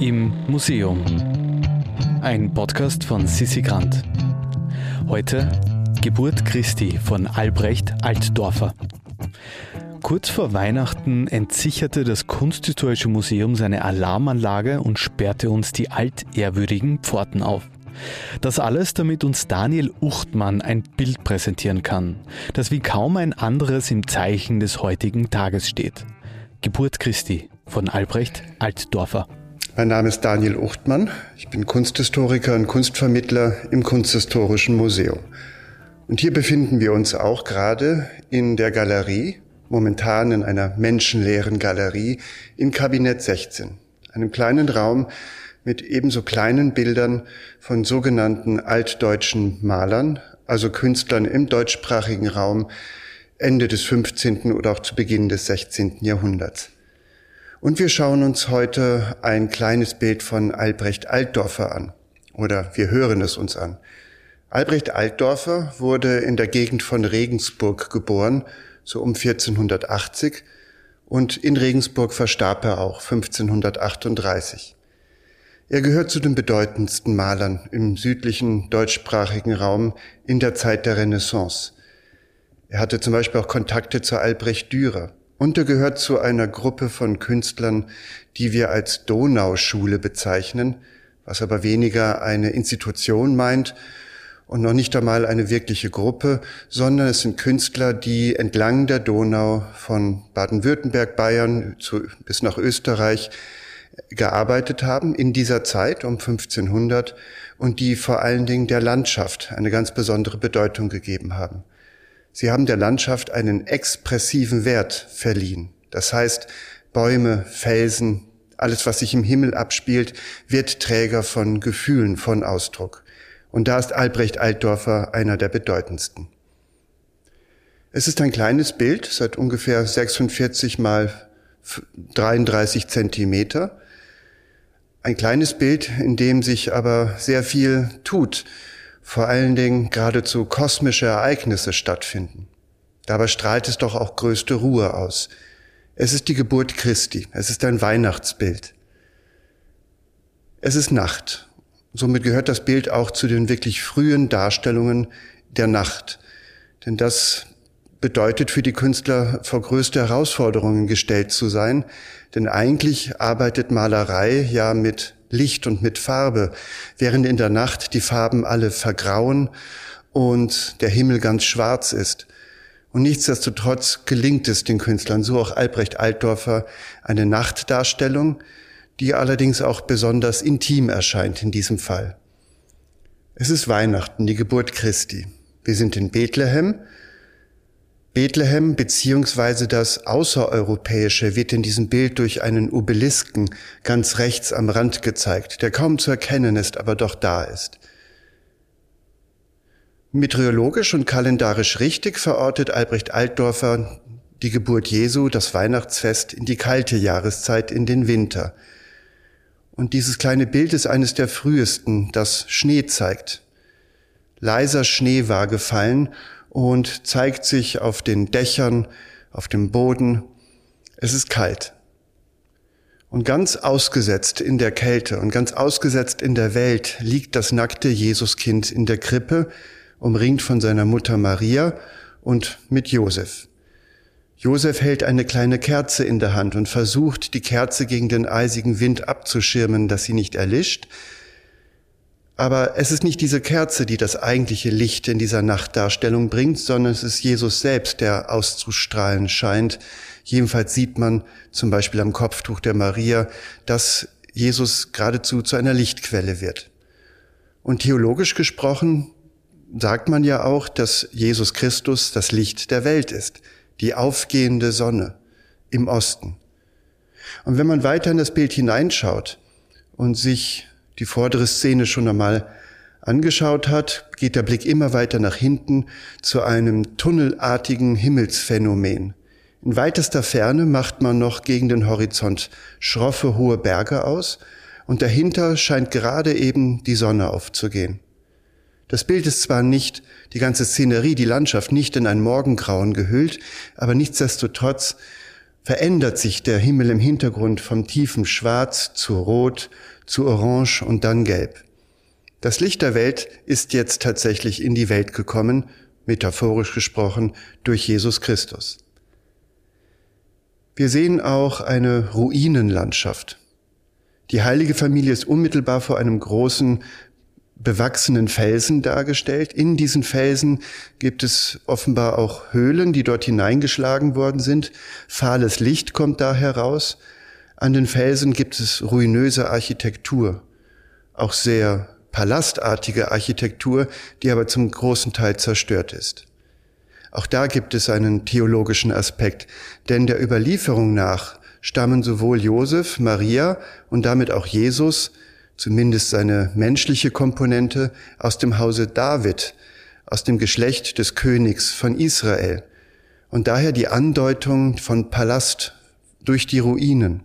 Im Museum. Ein Podcast von Sissi Grant. Heute Geburt Christi von Albrecht Altdorfer. Kurz vor Weihnachten entsicherte das Kunsthistorische Museum seine Alarmanlage und sperrte uns die altehrwürdigen Pforten auf. Das alles, damit uns Daniel Uchtmann ein Bild präsentieren kann, das wie kaum ein anderes im Zeichen des heutigen Tages steht. Geburt Christi von Albrecht Altdorfer. Mein Name ist Daniel Uchtmann. Ich bin Kunsthistoriker und Kunstvermittler im Kunsthistorischen Museum. Und hier befinden wir uns auch gerade in der Galerie, momentan in einer menschenleeren Galerie in Kabinett 16, einem kleinen Raum, mit ebenso kleinen Bildern von sogenannten altdeutschen Malern, also Künstlern im deutschsprachigen Raum Ende des 15. oder auch zu Beginn des 16. Jahrhunderts. Und wir schauen uns heute ein kleines Bild von Albrecht Altdorfer an. Oder wir hören es uns an. Albrecht Altdorfer wurde in der Gegend von Regensburg geboren, so um 1480, und in Regensburg verstarb er auch 1538. Er gehört zu den bedeutendsten Malern im südlichen deutschsprachigen Raum in der Zeit der Renaissance. Er hatte zum Beispiel auch Kontakte zu Albrecht Dürer. Und er gehört zu einer Gruppe von Künstlern, die wir als Donauschule bezeichnen, was aber weniger eine Institution meint und noch nicht einmal eine wirkliche Gruppe, sondern es sind Künstler, die entlang der Donau von Baden-Württemberg, Bayern zu, bis nach Österreich gearbeitet haben in dieser Zeit um 1500 und die vor allen Dingen der Landschaft eine ganz besondere Bedeutung gegeben haben. Sie haben der Landschaft einen expressiven Wert verliehen. Das heißt, Bäume, Felsen, alles, was sich im Himmel abspielt, wird Träger von Gefühlen, von Ausdruck. Und da ist Albrecht Altdorfer einer der bedeutendsten. Es ist ein kleines Bild, seit ungefähr 46 mal 33 Zentimeter. Ein kleines Bild, in dem sich aber sehr viel tut, vor allen Dingen geradezu kosmische Ereignisse stattfinden. Dabei strahlt es doch auch größte Ruhe aus. Es ist die Geburt Christi, es ist ein Weihnachtsbild. Es ist Nacht. Somit gehört das Bild auch zu den wirklich frühen Darstellungen der Nacht. Denn das bedeutet für die Künstler vor größte Herausforderungen gestellt zu sein. Denn eigentlich arbeitet Malerei ja mit Licht und mit Farbe, während in der Nacht die Farben alle vergrauen und der Himmel ganz schwarz ist. Und nichtsdestotrotz gelingt es den Künstlern, so auch Albrecht Altdorfer, eine Nachtdarstellung, die allerdings auch besonders intim erscheint in diesem Fall. Es ist Weihnachten, die Geburt Christi. Wir sind in Bethlehem Bethlehem beziehungsweise das Außereuropäische wird in diesem Bild durch einen Obelisken ganz rechts am Rand gezeigt, der kaum zu erkennen ist, aber doch da ist. Meteorologisch und kalendarisch richtig verortet Albrecht Altdorfer die Geburt Jesu, das Weihnachtsfest, in die kalte Jahreszeit, in den Winter. Und dieses kleine Bild ist eines der frühesten, das Schnee zeigt. Leiser Schnee war gefallen und zeigt sich auf den Dächern, auf dem Boden. Es ist kalt. Und ganz ausgesetzt in der Kälte und ganz ausgesetzt in der Welt liegt das nackte Jesuskind in der Krippe, umringt von seiner Mutter Maria und mit Josef. Josef hält eine kleine Kerze in der Hand und versucht, die Kerze gegen den eisigen Wind abzuschirmen, dass sie nicht erlischt, aber es ist nicht diese Kerze, die das eigentliche Licht in dieser Nachtdarstellung bringt, sondern es ist Jesus selbst, der auszustrahlen scheint. Jedenfalls sieht man zum Beispiel am Kopftuch der Maria, dass Jesus geradezu zu einer Lichtquelle wird. Und theologisch gesprochen sagt man ja auch, dass Jesus Christus das Licht der Welt ist, die aufgehende Sonne im Osten. Und wenn man weiter in das Bild hineinschaut und sich die vordere Szene schon einmal angeschaut hat, geht der Blick immer weiter nach hinten zu einem tunnelartigen Himmelsphänomen. In weitester Ferne macht man noch gegen den Horizont schroffe hohe Berge aus und dahinter scheint gerade eben die Sonne aufzugehen. Das Bild ist zwar nicht, die ganze Szenerie, die Landschaft nicht in ein Morgengrauen gehüllt, aber nichtsdestotrotz verändert sich der Himmel im Hintergrund vom tiefen Schwarz zu Rot, zu Orange und dann Gelb. Das Licht der Welt ist jetzt tatsächlich in die Welt gekommen, metaphorisch gesprochen, durch Jesus Christus. Wir sehen auch eine Ruinenlandschaft. Die heilige Familie ist unmittelbar vor einem großen bewachsenen Felsen dargestellt. In diesen Felsen gibt es offenbar auch Höhlen, die dort hineingeschlagen worden sind. Fahles Licht kommt da heraus. An den Felsen gibt es ruinöse Architektur, auch sehr palastartige Architektur, die aber zum großen Teil zerstört ist. Auch da gibt es einen theologischen Aspekt, denn der Überlieferung nach stammen sowohl Josef, Maria und damit auch Jesus zumindest seine menschliche Komponente, aus dem Hause David, aus dem Geschlecht des Königs von Israel. Und daher die Andeutung von Palast durch die Ruinen.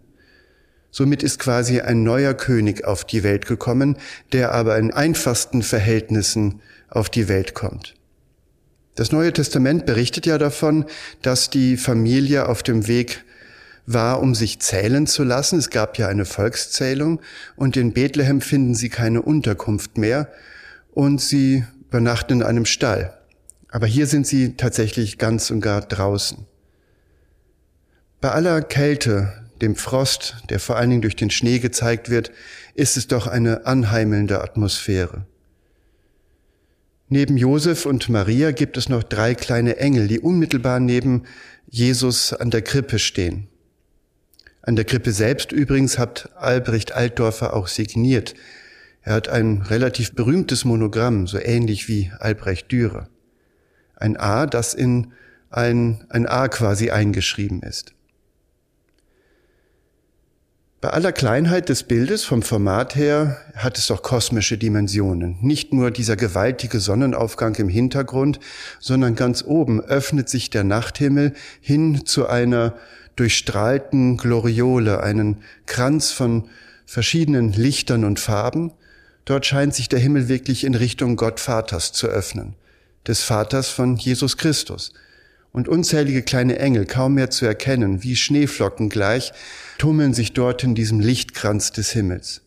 Somit ist quasi ein neuer König auf die Welt gekommen, der aber in einfachsten Verhältnissen auf die Welt kommt. Das Neue Testament berichtet ja davon, dass die Familie auf dem Weg war, um sich zählen zu lassen. Es gab ja eine Volkszählung und in Bethlehem finden sie keine Unterkunft mehr und sie übernachten in einem Stall. Aber hier sind sie tatsächlich ganz und gar draußen. Bei aller Kälte, dem Frost, der vor allen Dingen durch den Schnee gezeigt wird, ist es doch eine anheimelnde Atmosphäre. Neben Josef und Maria gibt es noch drei kleine Engel, die unmittelbar neben Jesus an der Krippe stehen. An der Krippe selbst übrigens hat Albrecht Altdorfer auch signiert. Er hat ein relativ berühmtes Monogramm, so ähnlich wie Albrecht Dürer. Ein A, das in ein, ein A quasi eingeschrieben ist. Bei aller Kleinheit des Bildes vom Format her hat es doch kosmische Dimensionen. Nicht nur dieser gewaltige Sonnenaufgang im Hintergrund, sondern ganz oben öffnet sich der Nachthimmel hin zu einer durchstrahlten Gloriole, einen Kranz von verschiedenen Lichtern und Farben. Dort scheint sich der Himmel wirklich in Richtung Gott Vaters zu öffnen, des Vaters von Jesus Christus. Und unzählige kleine Engel, kaum mehr zu erkennen, wie Schneeflocken gleich, tummeln sich dort in diesem Lichtkranz des Himmels.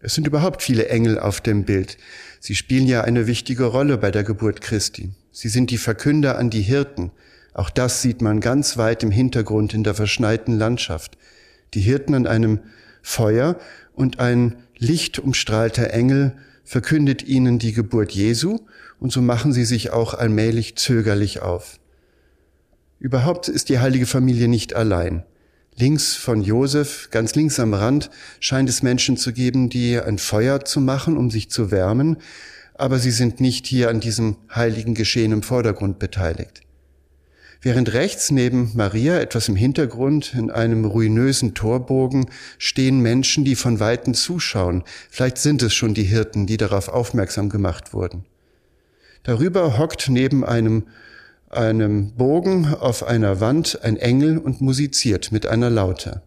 Es sind überhaupt viele Engel auf dem Bild. Sie spielen ja eine wichtige Rolle bei der Geburt Christi. Sie sind die Verkünder an die Hirten, auch das sieht man ganz weit im Hintergrund in der verschneiten Landschaft. Die Hirten an einem Feuer und ein lichtumstrahlter Engel verkündet ihnen die Geburt Jesu und so machen sie sich auch allmählich zögerlich auf. Überhaupt ist die heilige Familie nicht allein. Links von Josef, ganz links am Rand, scheint es Menschen zu geben, die ein Feuer zu machen, um sich zu wärmen, aber sie sind nicht hier an diesem heiligen Geschehen im Vordergrund beteiligt während rechts neben Maria, etwas im Hintergrund, in einem ruinösen Torbogen, stehen Menschen, die von Weitem zuschauen. Vielleicht sind es schon die Hirten, die darauf aufmerksam gemacht wurden. Darüber hockt neben einem, einem Bogen auf einer Wand ein Engel und musiziert mit einer Laute.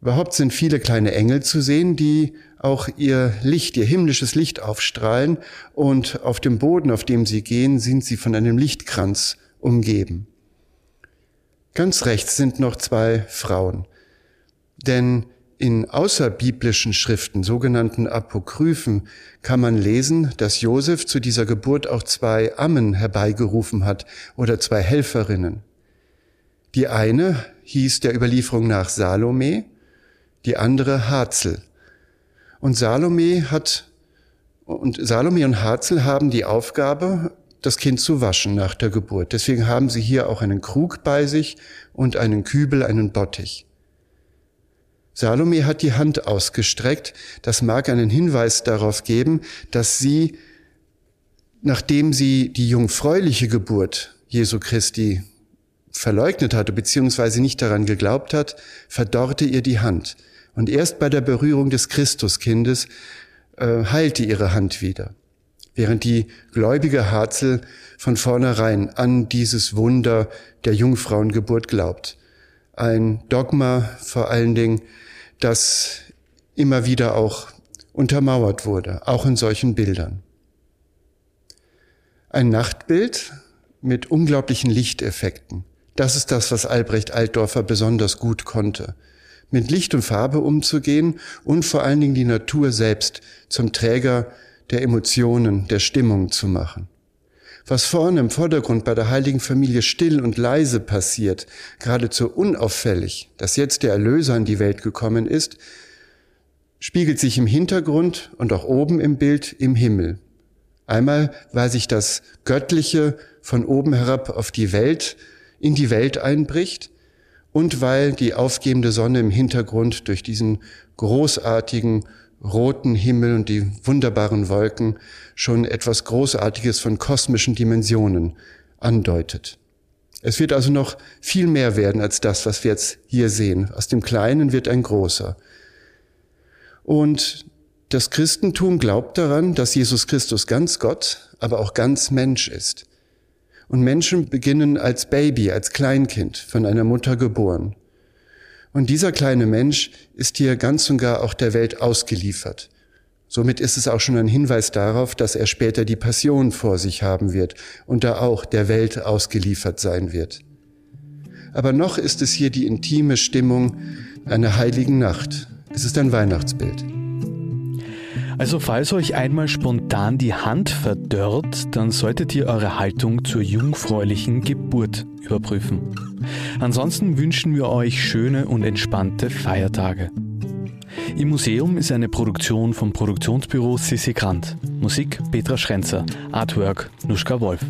Überhaupt sind viele kleine Engel zu sehen, die auch ihr Licht, ihr himmlisches Licht aufstrahlen und auf dem Boden, auf dem sie gehen, sind sie von einem Lichtkranz umgeben. Ganz rechts sind noch zwei Frauen, denn in außerbiblischen Schriften, sogenannten Apokryphen, kann man lesen, dass Josef zu dieser Geburt auch zwei Ammen herbeigerufen hat oder zwei Helferinnen. Die eine hieß der Überlieferung nach Salome die andere Harzel. Und Salome hat, und Salome und Harzel haben die Aufgabe, das Kind zu waschen nach der Geburt. Deswegen haben sie hier auch einen Krug bei sich und einen Kübel, einen Bottich. Salome hat die Hand ausgestreckt. Das mag einen Hinweis darauf geben, dass sie, nachdem sie die jungfräuliche Geburt Jesu Christi verleugnet hatte, beziehungsweise nicht daran geglaubt hat, verdorrte ihr die Hand. Und erst bei der Berührung des Christuskindes äh, heilte ihre Hand wieder. Während die gläubige Harzel von vornherein an dieses Wunder der Jungfrauengeburt glaubt. Ein Dogma vor allen Dingen, das immer wieder auch untermauert wurde, auch in solchen Bildern. Ein Nachtbild mit unglaublichen Lichteffekten. Das ist das, was Albrecht Altdorfer besonders gut konnte. Mit Licht und Farbe umzugehen und vor allen Dingen die Natur selbst zum Träger der Emotionen, der Stimmung zu machen. Was vorne im Vordergrund bei der heiligen Familie still und leise passiert, geradezu unauffällig, dass jetzt der Erlöser in die Welt gekommen ist, spiegelt sich im Hintergrund und auch oben im Bild im Himmel. Einmal, weil sich das Göttliche von oben herab auf die Welt, in die Welt einbricht und weil die aufgehende Sonne im Hintergrund durch diesen großartigen roten Himmel und die wunderbaren Wolken schon etwas Großartiges von kosmischen Dimensionen andeutet. Es wird also noch viel mehr werden als das, was wir jetzt hier sehen. Aus dem Kleinen wird ein großer. Und das Christentum glaubt daran, dass Jesus Christus ganz Gott, aber auch ganz Mensch ist. Und Menschen beginnen als Baby, als Kleinkind von einer Mutter geboren. Und dieser kleine Mensch ist hier ganz und gar auch der Welt ausgeliefert. Somit ist es auch schon ein Hinweis darauf, dass er später die Passion vor sich haben wird und da auch der Welt ausgeliefert sein wird. Aber noch ist es hier die intime Stimmung einer heiligen Nacht. Es ist ein Weihnachtsbild. Also falls euch einmal spontan die Hand verdörrt, dann solltet ihr eure Haltung zur jungfräulichen Geburt überprüfen. Ansonsten wünschen wir euch schöne und entspannte Feiertage. Im Museum ist eine Produktion vom Produktionsbüro Sissi Grant. Musik Petra Schrenzer, Artwork Nuschka Wolf.